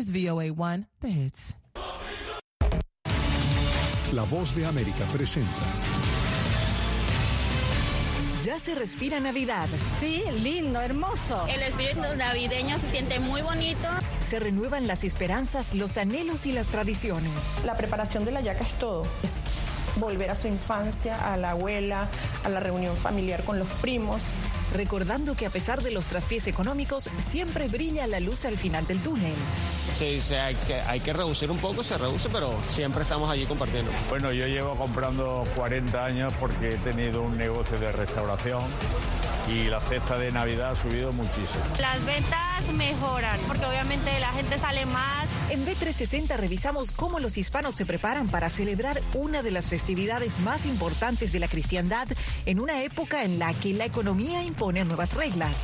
Es VOA 1, The Hits. La voz de América presenta. Ya se respira Navidad. Sí, lindo, hermoso. El espíritu navideño se siente muy bonito. Se renuevan las esperanzas, los anhelos y las tradiciones. La preparación de la yaca es todo. Es volver a su infancia, a la abuela, a la reunión familiar con los primos. Recordando que a pesar de los traspiés económicos, siempre brilla la luz al final del túnel. Sí, sí hay, que, hay que reducir un poco, se reduce, pero siempre estamos allí compartiendo. Bueno, yo llevo comprando 40 años porque he tenido un negocio de restauración y la cesta de Navidad ha subido muchísimo. Las ventas mejoran porque obviamente la gente sale más. En B360 revisamos cómo los hispanos se preparan para celebrar una de las festividades más importantes de la cristiandad en una época en la que la economía impone nuevas reglas.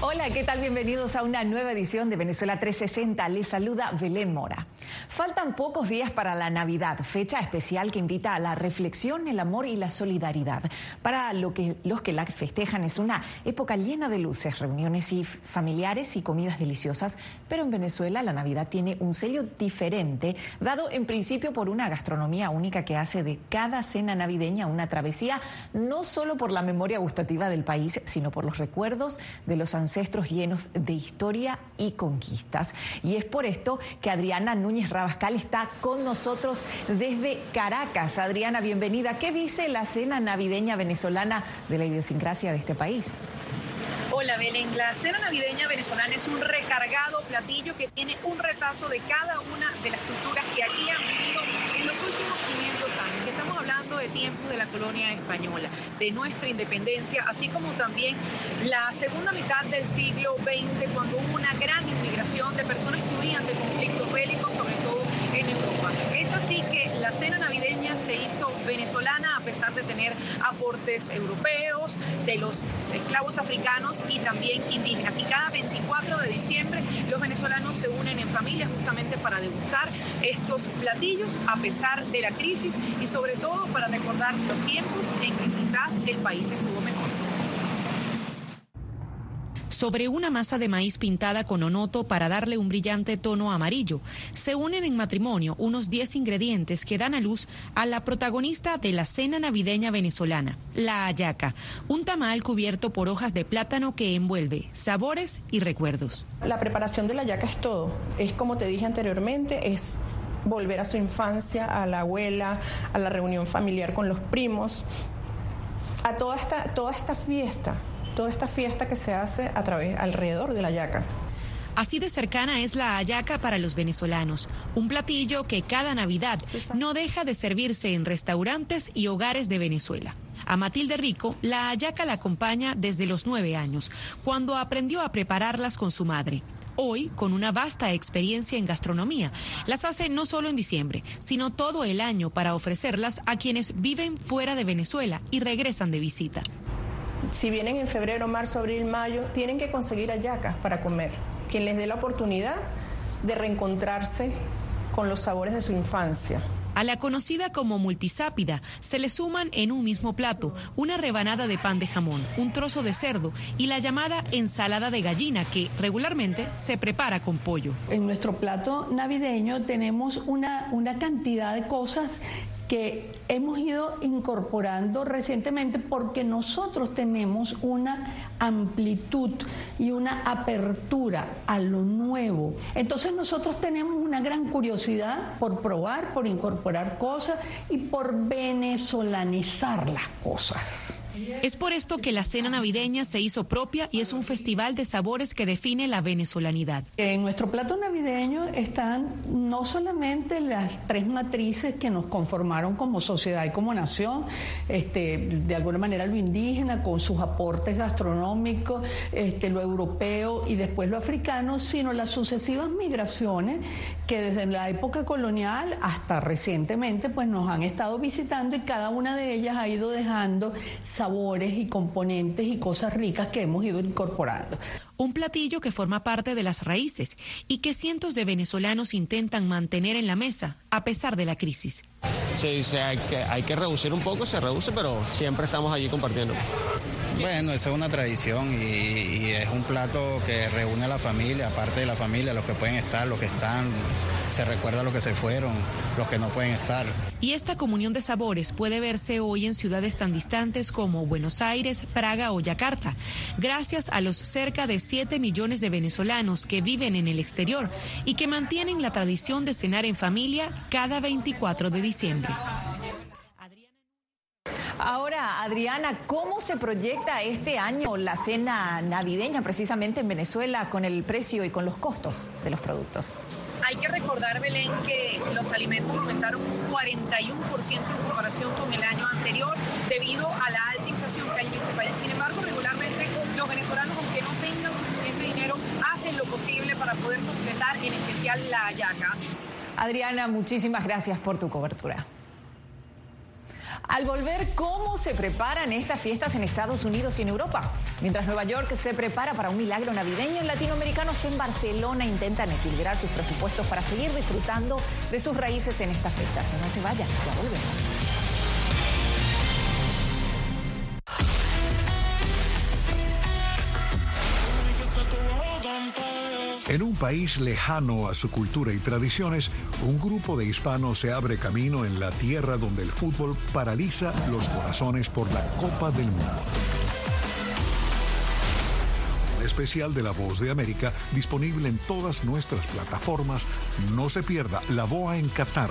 Hola, ¿qué tal? Bienvenidos a una nueva edición de Venezuela 360. Les saluda Belén Mora. Faltan pocos días para la Navidad, fecha especial que invita a la reflexión, el amor y la solidaridad. Para lo que, los que la festejan es una época llena de luces, reuniones y familiares y comidas deliciosas, pero en Venezuela la Navidad tiene un sello diferente, dado en principio por una gastronomía única que hace de cada cena navideña una travesía, no solo por la memoria gustativa del país, sino por los recuerdos de los ancestros llenos de historia y conquistas. Y es por esto que Adriana Núñez Rabascal está con nosotros desde Caracas. Adriana, bienvenida. ¿Qué dice la cena navideña venezolana de la idiosincrasia de este país? Hola Belén, la cena navideña venezolana es un recargado platillo que tiene un retazo de cada una de las culturas que aquí han vivido en los últimos 500 años. Estamos hablando de tiempos de la colonia española, de nuestra independencia, así como también la segunda mitad del siglo XX, cuando hubo una gran inmigración de personas que huían de conflictos bélicos, sobre todo Es así que la cena navideña se hizo venezolana a pesar de tener aportes europeos, de los esclavos africanos y también indígenas. Y cada 24 de diciembre los venezolanos se unen en familia justamente para degustar estos platillos a pesar de la crisis y sobre todo para recordar los tiempos en que quizás el país estuvo mejor sobre una masa de maíz pintada con onoto para darle un brillante tono amarillo. Se unen en matrimonio unos 10 ingredientes que dan a luz a la protagonista de la cena navideña venezolana, la ayaca, un tamal cubierto por hojas de plátano que envuelve sabores y recuerdos. La preparación de la ayaca es todo. Es como te dije anteriormente, es volver a su infancia, a la abuela, a la reunión familiar con los primos, a toda esta, toda esta fiesta toda esta fiesta que se hace a través alrededor de la yaca. Así de cercana es la ayaca para los venezolanos, un platillo que cada Navidad no deja de servirse en restaurantes y hogares de Venezuela. A Matilde Rico, la ayaca la acompaña desde los nueve años, cuando aprendió a prepararlas con su madre. Hoy, con una vasta experiencia en gastronomía, las hace no solo en diciembre, sino todo el año para ofrecerlas a quienes viven fuera de Venezuela y regresan de visita si vienen en febrero, marzo, abril, mayo, tienen que conseguir ayacas para comer, quien les dé la oportunidad de reencontrarse con los sabores de su infancia. A la conocida como multisápida se le suman en un mismo plato una rebanada de pan de jamón, un trozo de cerdo y la llamada ensalada de gallina que regularmente se prepara con pollo. En nuestro plato navideño tenemos una, una cantidad de cosas que hemos ido incorporando recientemente porque nosotros tenemos una amplitud y una apertura a lo nuevo. Entonces nosotros tenemos una gran curiosidad por probar, por incorporar cosas y por venezolanizar las cosas. Es por esto que la cena navideña se hizo propia y es un festival de sabores que define la venezolanidad. En nuestro plato navideño están no solamente las tres matrices que nos conformaron como sociedad y como nación, este, de alguna manera lo indígena con sus aportes gastronómicos, este, lo europeo y después lo africano, sino las sucesivas migraciones que desde la época colonial hasta recientemente pues nos han estado visitando y cada una de ellas ha ido dejando sabores y componentes y cosas ricas que hemos ido incorporando. Un platillo que forma parte de las raíces y que cientos de venezolanos intentan mantener en la mesa a pesar de la crisis. Sí, hay, que, hay que reducir un poco, se reduce, pero siempre estamos allí compartiendo. Bueno, eso es una tradición y, es un plato que reúne a la familia, aparte de la familia, los que pueden estar, los que están, se recuerda a los que se fueron, los que no pueden estar. Y esta comunión de sabores puede verse hoy en ciudades tan distantes como Buenos Aires, Praga o Yakarta, gracias a los cerca de 7 millones de venezolanos que viven en el exterior y que mantienen la tradición de cenar en familia cada 24 de diciembre. Ahora, Adriana, ¿cómo se proyecta este año la cena navideña precisamente en Venezuela con el precio y con los costos de los productos? Hay que recordar, Belén, que los alimentos aumentaron un 41% en comparación con el año anterior debido a la alta inflación que hay en este país. Sin embargo, regularmente los venezolanos, aunque no tengan suficiente dinero, hacen lo posible para poder completar en especial la hallaca. Adriana, muchísimas gracias por tu cobertura. Al volver, ¿cómo se preparan estas fiestas en Estados Unidos y en Europa? Mientras Nueva York se prepara para un milagro navideño, latinoamericanos en Barcelona intentan equilibrar sus presupuestos para seguir disfrutando de sus raíces en estas fechas. No se vayan, ya volvemos. En un país lejano a su cultura y tradiciones, un grupo de hispanos se abre camino en la tierra donde el fútbol paraliza los corazones por la Copa del Mundo. especial de La Voz de América disponible en todas nuestras plataformas. No se pierda La Boa en Qatar.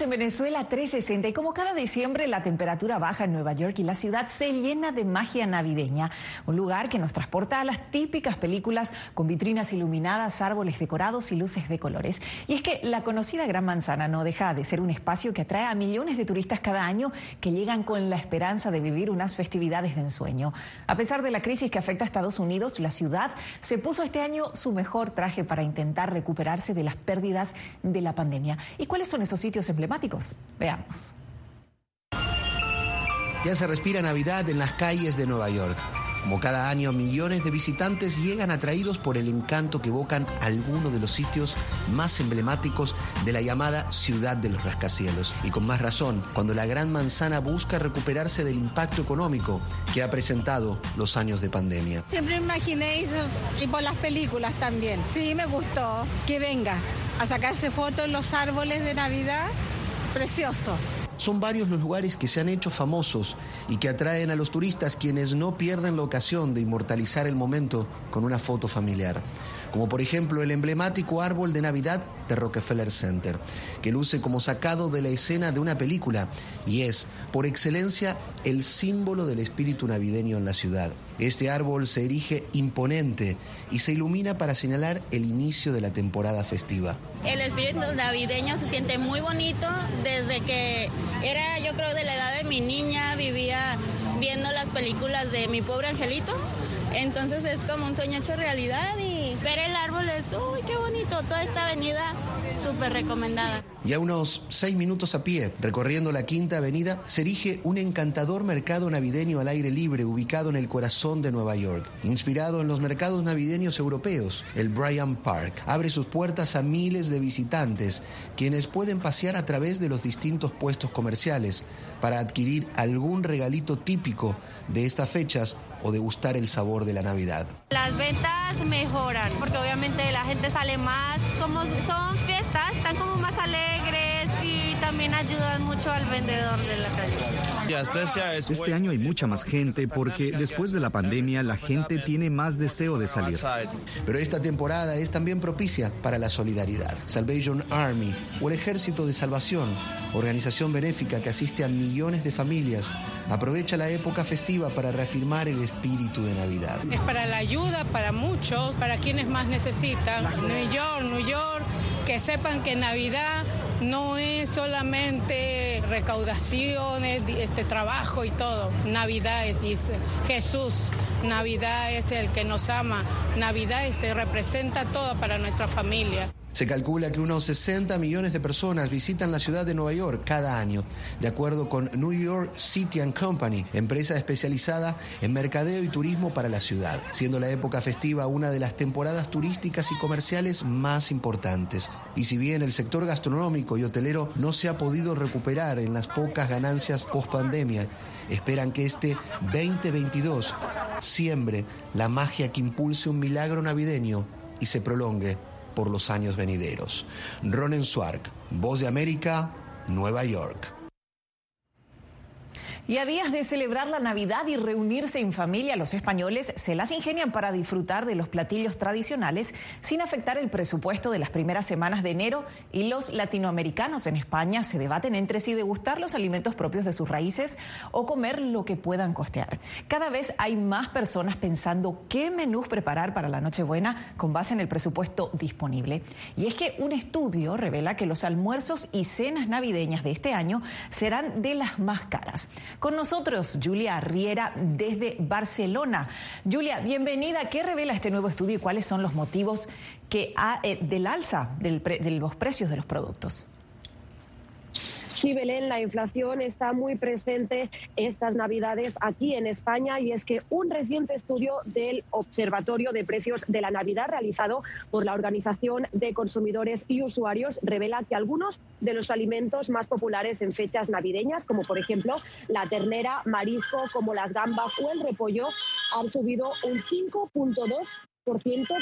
En Venezuela 360 y como cada diciembre la temperatura baja en Nueva York y la ciudad se llena de magia navideña, un lugar que nos transporta a las típicas películas con vitrinas iluminadas, árboles decorados y luces de colores. Y es que la conocida Gran Manzana no deja de ser un espacio que atrae a millones de turistas cada año que llegan con la esperanza de vivir unas festividades de ensueño. A pesar de la crisis que afecta a Estados Unidos, la ciudad se puso este año su mejor traje para intentar recuperarse de las pérdidas de la pandemia. ¿Y cuáles son esos sitios? emblemáticos. Veamos. Ya se respira Navidad en las calles de Nueva York. Como cada año, millones de visitantes llegan atraídos por el encanto que evocan algunos de los sitios más emblemáticos de la llamada ciudad de los rascacielos. Y con más razón, cuando la Gran Manzana busca recuperarse del impacto económico que ha presentado los años de pandemia. Siempre imaginé eso y por las películas también. Sí, me gustó que venga a sacarse fotos en los árboles de Navidad. Precioso. Son varios los lugares que se han hecho famosos y que atraen a los turistas quienes no pierden la ocasión de inmortalizar el momento con una foto familiar como por ejemplo el emblemático árbol de Navidad de Rockefeller Center, que luce como sacado de la escena de una película y es, por excelencia, el símbolo del espíritu navideño en la ciudad. Este árbol se erige imponente y se ilumina para señalar el inicio de la temporada festiva. El espíritu navideño se siente muy bonito desde que era, yo creo, de la edad de mi niña, vivía viendo las películas de Mi pobre angelito. Entonces es como un sueño hecho realidad ver el árbol es, uy, qué bonito, toda esta avenida súper recomendada. Y a unos seis minutos a pie, recorriendo la Quinta Avenida, se erige un encantador mercado navideño al aire libre ubicado en el corazón de Nueva York. Inspirado en los mercados navideños europeos, el Bryant Park abre sus puertas a miles de visitantes, quienes pueden pasear a través de los distintos puestos comerciales para adquirir algún regalito típico de estas fechas o degustar el sabor de la Navidad. Las ventas mejoran porque obviamente la gente sale más, como son están como más alegres y también ayudan mucho al vendedor de la calle. Este año hay mucha más gente porque después de la pandemia la gente tiene más deseo de salir. Pero esta temporada es también propicia para la solidaridad. Salvation Army o el Ejército de Salvación, organización benéfica que asiste a millones de familias, aprovecha la época festiva para reafirmar el espíritu de Navidad. Es para la ayuda, para muchos, para quienes más necesitan. New York, New York, que sepan que Navidad no es solamente recaudaciones, este trabajo y todo. Navidad es Jesús, Navidad es el que nos ama, Navidad se representa todo para nuestra familia. Se calcula que unos 60 millones de personas visitan la ciudad de Nueva York cada año, de acuerdo con New York City and Company, empresa especializada en mercadeo y turismo para la ciudad, siendo la época festiva una de las temporadas turísticas y comerciales más importantes. Y si bien el sector gastronómico y hotelero no se ha podido recuperar en las pocas ganancias post pandemia, esperan que este 2022 siembre la magia que impulse un milagro navideño y se prolongue por los años venideros. Ronen Swark, Voz de América, Nueva York. Y a días de celebrar la Navidad y reunirse en familia, los españoles se las ingenian para disfrutar de los platillos tradicionales sin afectar el presupuesto de las primeras semanas de enero y los latinoamericanos en España se debaten entre si degustar los alimentos propios de sus raíces o comer lo que puedan costear. Cada vez hay más personas pensando qué menús preparar para la Nochebuena con base en el presupuesto disponible. Y es que un estudio revela que los almuerzos y cenas navideñas de este año serán de las más caras. Con nosotros, Julia Riera, desde Barcelona. Julia, bienvenida. ¿Qué revela este nuevo estudio y cuáles son los motivos que eh, del alza de los precios de los productos? Sí, Belén, la inflación está muy presente estas Navidades aquí en España y es que un reciente estudio del Observatorio de Precios de la Navidad realizado por la Organización de Consumidores y Usuarios revela que algunos de los alimentos más populares en fechas navideñas, como por ejemplo la ternera, marisco, como las gambas o el repollo, han subido un 5.2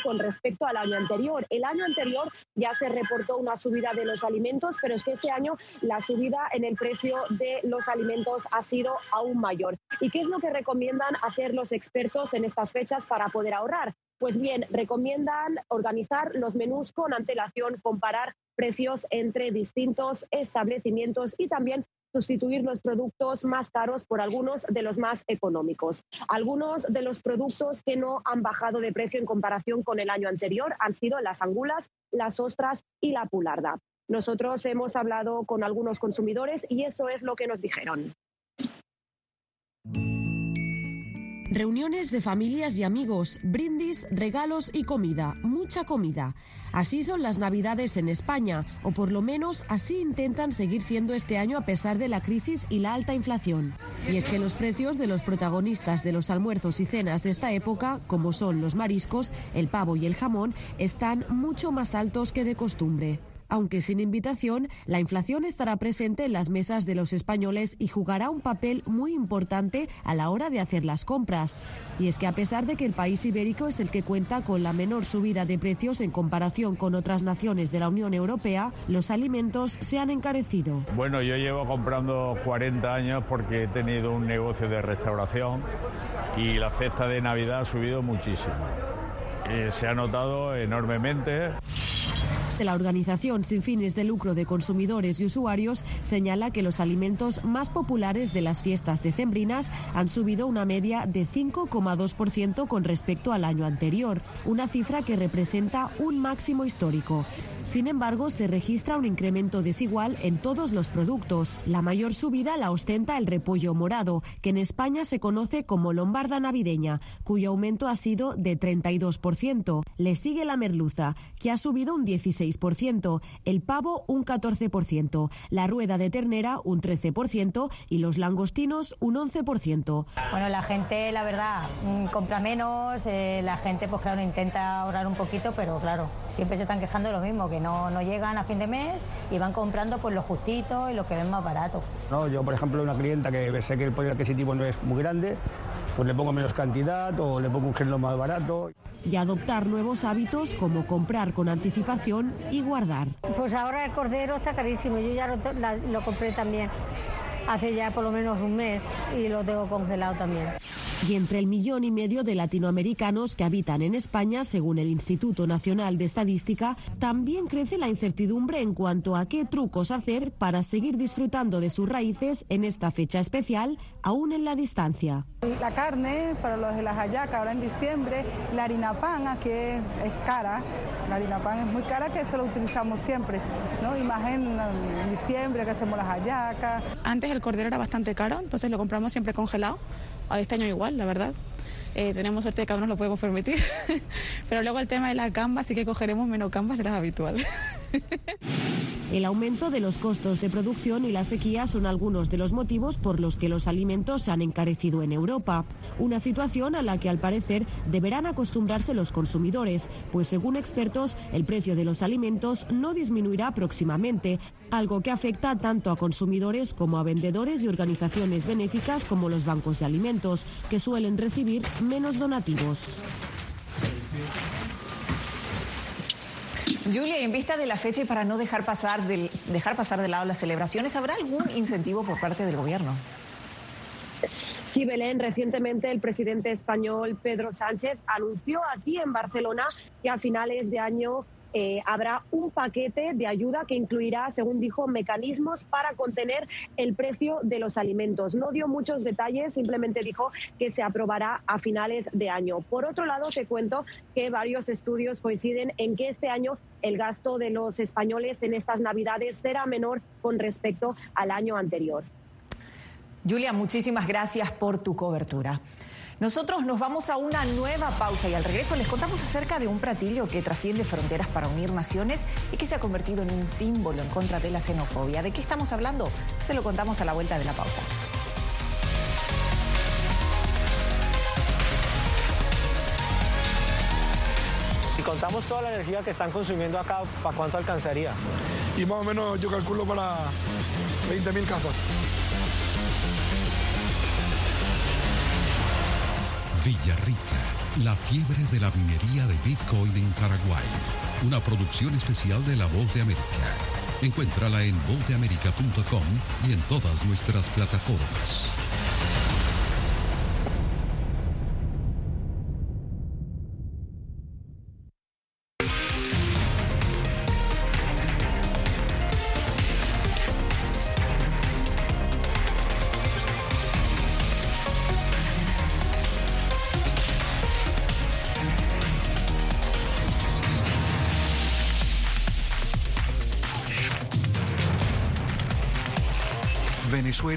con respecto al año anterior. El año anterior ya se reportó una subida de los alimentos, pero es que este año la subida en el precio de los alimentos ha sido aún mayor. ¿Y qué es lo que recomiendan hacer los expertos en estas fechas para poder ahorrar? Pues bien, recomiendan organizar los menús con antelación, comparar precios entre distintos establecimientos y también sustituir los productos más caros por algunos de los más económicos. Algunos de los productos que no han bajado de precio en comparación con el año anterior han sido las angulas, las ostras y la pularda. Nosotros hemos hablado con algunos consumidores y eso es lo que nos dijeron. Reuniones de familias y amigos, brindis, regalos y comida, mucha comida. Así son las Navidades en España, o por lo menos así intentan seguir siendo este año a pesar de la crisis y la alta inflación. Y es que los precios de los protagonistas de los almuerzos y cenas de esta época, como son los mariscos, el pavo y el jamón, están mucho más altos que de costumbre. Aunque sin invitación, la inflación estará presente en las mesas de los españoles y jugará un papel muy importante a la hora de hacer las compras. Y es que a pesar de que el país ibérico es el que cuenta con la menor subida de precios en comparación con otras naciones de la Unión Europea, los alimentos se han encarecido. Bueno, yo llevo comprando 40 años porque he tenido un negocio de restauración y la cesta de Navidad ha subido muchísimo. Eh, se ha notado enormemente. La organización sin fines de lucro de consumidores y usuarios señala que los alimentos más populares de las fiestas decembrinas han subido una media de 5,2% con respecto al año anterior, una cifra que representa un máximo histórico. Sin embargo, se registra un incremento desigual en todos los productos. La mayor subida la ostenta el repollo morado, que en España se conoce como lombarda navideña, cuyo aumento ha sido de 32%. Le sigue la merluza, que ha subido un 16%, el pavo un 14%, la rueda de ternera un 13% y los langostinos un 11%. Bueno, la gente, la verdad, mm, compra menos, eh, la gente, pues claro, intenta ahorrar un poquito, pero claro, siempre se están quejando de lo mismo, que no, no llegan a fin de mes y van comprando pues lo justito y lo que ven más barato. No, yo, por ejemplo, una clienta que sé que el poder adquisitivo no es muy grande, pues le pongo menos cantidad o le pongo un género más barato. Y adoptar nuevos hábitos como comprar con anticipación y guardar. Pues ahora el cordero está carísimo, yo ya lo, lo compré también hace ya por lo menos un mes y lo tengo congelado también. Y entre el millón y medio de latinoamericanos que habitan en España, según el Instituto Nacional de Estadística, también crece la incertidumbre en cuanto a qué trucos hacer para seguir disfrutando de sus raíces en esta fecha especial, aún en la distancia. La carne, para los de las hallacas, ahora en diciembre, la harina pan, que es cara, la harina pan es muy cara, que eso lo utilizamos siempre, ¿no? Y en, diciembre que hacemos las hallacas. Antes el cordero era bastante caro, entonces lo compramos siempre congelado. A este año igual, la verdad. Eh, tenemos suerte de que aún nos lo podemos permitir. Pero luego el tema de la gambas sí que cogeremos menos gambas de las habituales. El aumento de los costos de producción y la sequía son algunos de los motivos por los que los alimentos se han encarecido en Europa. Una situación a la que al parecer deberán acostumbrarse los consumidores, pues según expertos el precio de los alimentos no disminuirá próximamente, algo que afecta tanto a consumidores como a vendedores y organizaciones benéficas como los bancos de alimentos, que suelen recibir menos donativos. Julia, en vista de la fecha y para no dejar pasar, del, dejar pasar de lado las celebraciones, ¿habrá algún incentivo por parte del gobierno? Sí, Belén, recientemente el presidente español Pedro Sánchez anunció aquí en Barcelona que a finales de año eh, habrá un paquete de ayuda que incluirá, según dijo, mecanismos para contener el precio de los alimentos. No dio muchos detalles, simplemente dijo que se aprobará a finales de año. Por otro lado, te cuento que varios estudios coinciden en que este año el gasto de los españoles en estas Navidades será menor con respecto al año anterior. Julia, muchísimas gracias por tu cobertura. Nosotros nos vamos a una nueva pausa y al regreso les contamos acerca de un platillo que trasciende fronteras para unir naciones y que se ha convertido en un símbolo en contra de la xenofobia. ¿De qué estamos hablando? Se lo contamos a la vuelta de la pausa. Si contamos toda la energía que están consumiendo acá, ¿para cuánto alcanzaría? Y más o menos yo calculo para 20 mil casas. Villarrica, la fiebre de la minería de Bitcoin en Paraguay. Una producción especial de La Voz de América. Encuéntrala en vozdeamerica.com y en todas nuestras plataformas.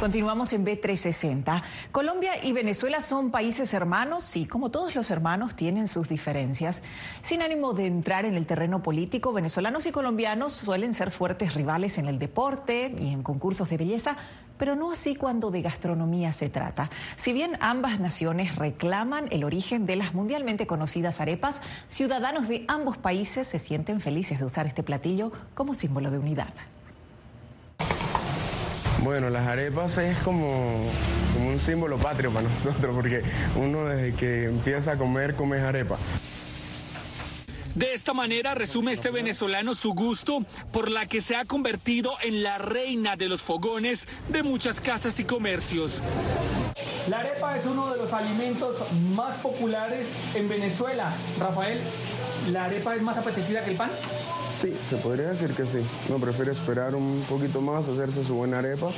Continuamos en B360. Colombia y Venezuela son países hermanos y como todos los hermanos tienen sus diferencias. Sin ánimo de entrar en el terreno político, venezolanos y colombianos suelen ser fuertes rivales en el deporte y en concursos de belleza, pero no así cuando de gastronomía se trata. Si bien ambas naciones reclaman el origen de las mundialmente conocidas arepas, ciudadanos de ambos países se sienten felices de usar este platillo como símbolo de unidad. Bueno, las arepas es como, como un símbolo patrio para nosotros, porque uno desde que empieza a comer, come arepa. De esta manera resume este venezolano su gusto por la que se ha convertido en la reina de los fogones de muchas casas y comercios. La arepa es uno de los alimentos más populares en Venezuela. Rafael, ¿la arepa es más apetecida que el pan? Sí, se podría decir que sí. Uno prefiere esperar un poquito más, hacerse su buena arepa,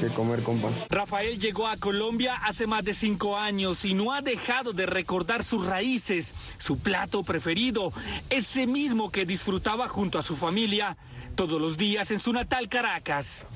que comer con pan. Rafael llegó a Colombia hace más de cinco años y no ha dejado de recordar sus raíces, su plato preferido, ese mismo que disfrutaba junto a su familia todos los días en su natal Caracas.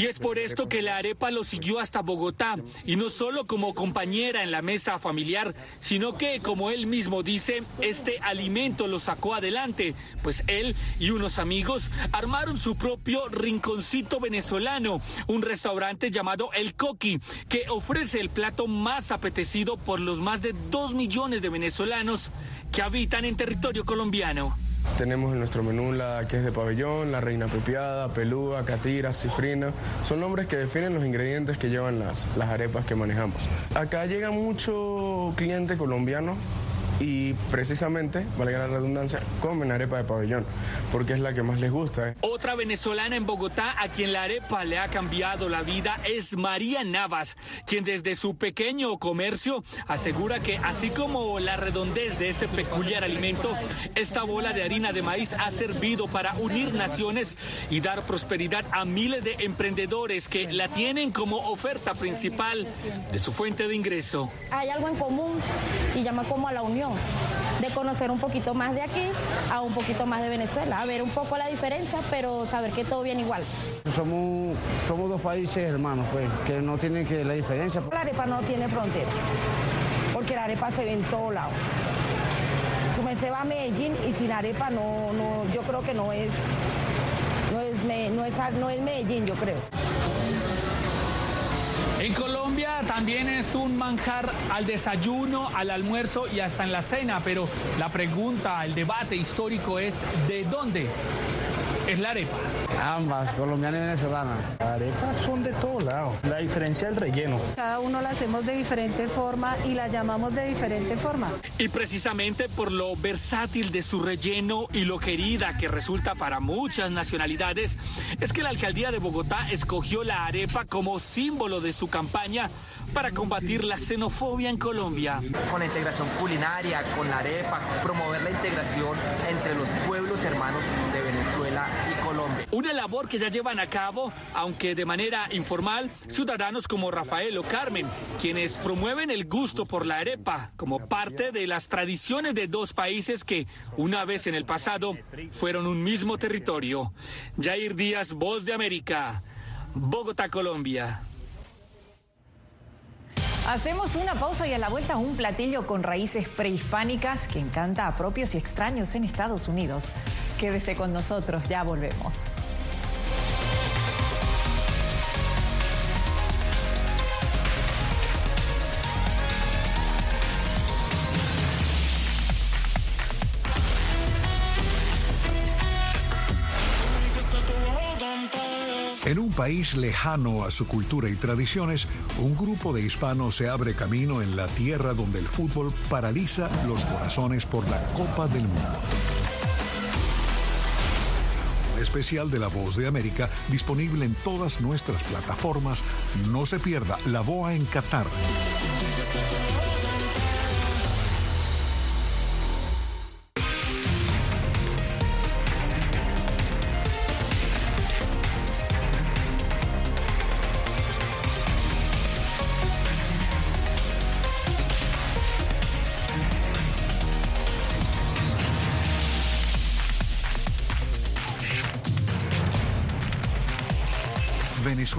Y es por esto que la arepa lo siguió hasta Bogotá, y no solo como compañera en la mesa familiar, sino que, como él mismo dice, este alimento lo sacó adelante, pues él y unos amigos armaron su propio rinconcito venezolano, un restaurante llamado El Coqui, que ofrece el plato más apetecido por los más de dos millones de venezolanos que habitan en territorio colombiano. Tenemos en nuestro menú la que es de pabellón, la reina pepiada, pelúa, catira, cifrina. Son nombres que definen los ingredientes que llevan las, las arepas que manejamos. Acá llega mucho cliente colombiano y precisamente, valga la redundancia, comen arepa de pabellón, porque es la que más les gusta. ¿eh? Otra venezolana en Bogotá a quien la arepa le ha cambiado la vida es María Navas, quien desde su pequeño comercio asegura que así como la redondez de este peculiar alimento, esta bola de harina de maíz ha servido para unir naciones y dar prosperidad a miles de emprendedores que la tienen como oferta principal de su fuente de ingreso. Hay algo en común y llama como a la unión de conocer un poquito más de aquí a un poquito más de Venezuela, a ver un poco la diferencia, pero saber que todo viene igual. Somos, somos dos países hermanos, pues, que no tienen que la diferencia. La arepa no tiene frontera, porque la arepa se ve en todo lado. Su se va a Medellín y sin arepa no, no, yo creo que no es, no es, no es, no es Medellín, yo creo. En Colombia también es un manjar al desayuno, al almuerzo y hasta en la cena, pero la pregunta, el debate histórico es ¿de dónde es la arepa? Ambas, colombiana y venezolana. Arepas son de todos lados. La diferencia es el relleno. Cada uno la hacemos de diferente forma y la llamamos de diferente forma. Y precisamente por lo versátil de su relleno y lo querida que resulta para muchas nacionalidades, es que la alcaldía de Bogotá escogió la arepa como símbolo de su campaña para combatir la xenofobia en Colombia. Con la integración culinaria, con la arepa, promover la integración entre los pueblos hermanos de Venezuela y Colombia. Una labor que ya llevan a cabo, aunque de manera informal, ciudadanos como Rafael o Carmen, quienes promueven el gusto por la arepa como parte de las tradiciones de dos países que, una vez en el pasado, fueron un mismo territorio. Jair Díaz, Voz de América, Bogotá, Colombia. Hacemos una pausa y a la vuelta un platillo con raíces prehispánicas que encanta a propios y extraños en Estados Unidos. Quédese con nosotros, ya volvemos. En un país lejano a su cultura y tradiciones, un grupo de hispanos se abre camino en la tierra donde el fútbol paraliza los corazones por la Copa del Mundo. Especial de La Voz de América disponible en todas nuestras plataformas. No se pierda La Boa en Qatar.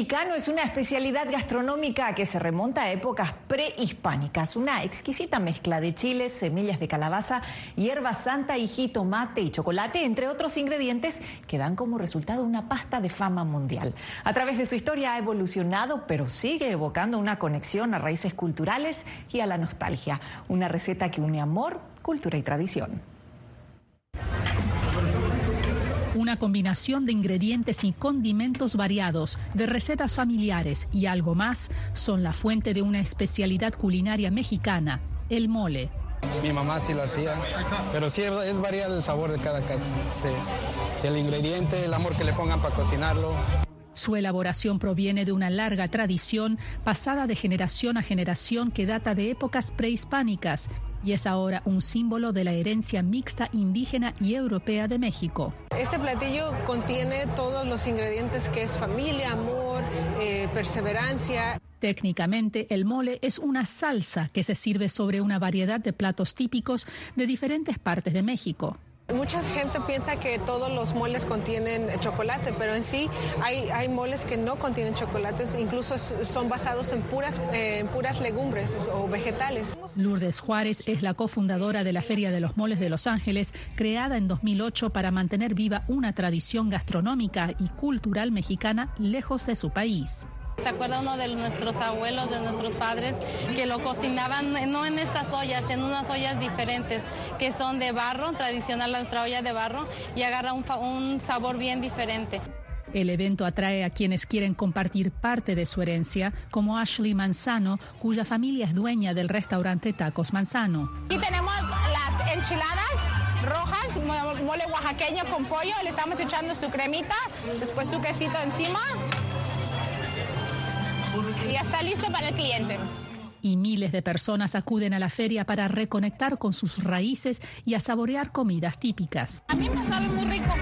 Mexicano es una especialidad gastronómica que se remonta a épocas prehispánicas. Una exquisita mezcla de chiles, semillas de calabaza, hierba santa y jitomate y chocolate, entre otros ingredientes que dan como resultado una pasta de fama mundial. A través de su historia ha evolucionado, pero sigue evocando una conexión a raíces culturales y a la nostalgia. Una receta que une amor, cultura y tradición. Una combinación de ingredientes y condimentos variados, de recetas familiares y algo más son la fuente de una especialidad culinaria mexicana, el mole. Mi mamá sí lo hacía, pero sí es variar el sabor de cada casa. Sí. El ingrediente, el amor que le pongan para cocinarlo. Su elaboración proviene de una larga tradición pasada de generación a generación que data de épocas prehispánicas y es ahora un símbolo de la herencia mixta indígena y europea de México. Este platillo contiene todos los ingredientes que es familia, amor, eh, perseverancia. Técnicamente, el mole es una salsa que se sirve sobre una variedad de platos típicos de diferentes partes de México. Mucha gente piensa que todos los moles contienen chocolate, pero en sí hay, moles que no contienen chocolates, incluso son basados en puras, en puras legumbres o vegetales. Lourdes Juárez es la cofundadora de la Feria de los Moles de Los Ángeles, creada en 2008 para mantener viva una tradición gastronómica y cultural mexicana lejos de su país. ¿Se acuerda uno de nuestros abuelos, de nuestros padres, que lo cocinaban no en estas ollas, en unas ollas diferentes, que son de barro, tradicional nuestra olla de barro, y agarra un, un sabor bien diferente. El evento atrae a quienes quieren compartir parte de su herencia, como Ashley Manzano, cuya familia es dueña del restaurante Tacos Manzano. Y tenemos las enchiladas rojas, mole oaxaqueño con pollo, le estamos echando su cremita, después su quesito encima y ya está listo para el cliente. Y miles de personas acuden a la feria para reconectar con sus raíces y a saborear comidas típicas. A mí me sabe muy rico,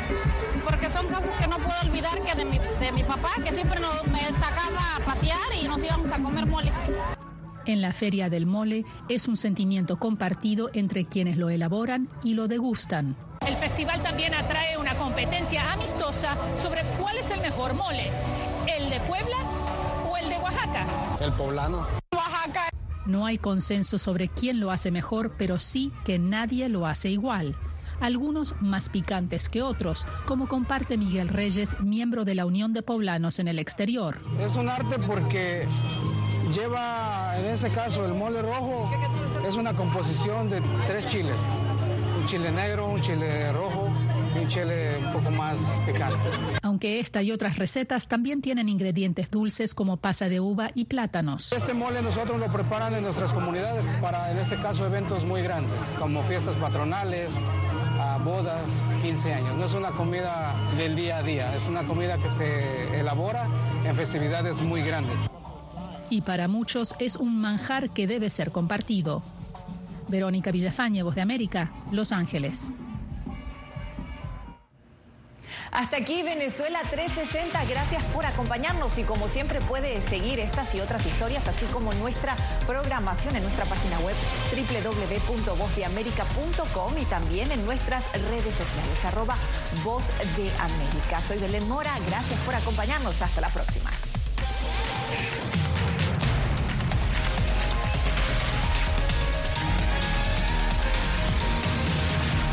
porque son cosas que no puedo olvidar que de mi, de mi papá, que siempre nos, me sacaba a pasear y nos íbamos a comer mole. En la Feria del Mole es un sentimiento compartido entre quienes lo elaboran y lo degustan. El festival también atrae una competencia amistosa sobre cuál es el mejor mole, el de Puebla Oaxaca. El poblano. Oaxaca. No hay consenso sobre quién lo hace mejor, pero sí que nadie lo hace igual. Algunos más picantes que otros, como comparte Miguel Reyes, miembro de la Unión de Poblanos en el exterior. Es un arte porque lleva, en este caso, el mole rojo, es una composición de tres chiles. Un chile negro, un chile rojo un chile un poco más picante. Aunque esta y otras recetas también tienen ingredientes dulces como pasa de uva y plátanos. Este mole nosotros lo preparan en nuestras comunidades para, en este caso, eventos muy grandes, como fiestas patronales, bodas, 15 años. No es una comida del día a día, es una comida que se elabora en festividades muy grandes. Y para muchos es un manjar que debe ser compartido. Verónica Villafañe, Voz de América, Los Ángeles. Hasta aquí Venezuela 360, gracias por acompañarnos y como siempre puede seguir estas y otras historias, así como nuestra programación en nuestra página web www.vozdeamerica.com y también en nuestras redes sociales, arroba Voz. Soy Belén Mora, gracias por acompañarnos, hasta la próxima.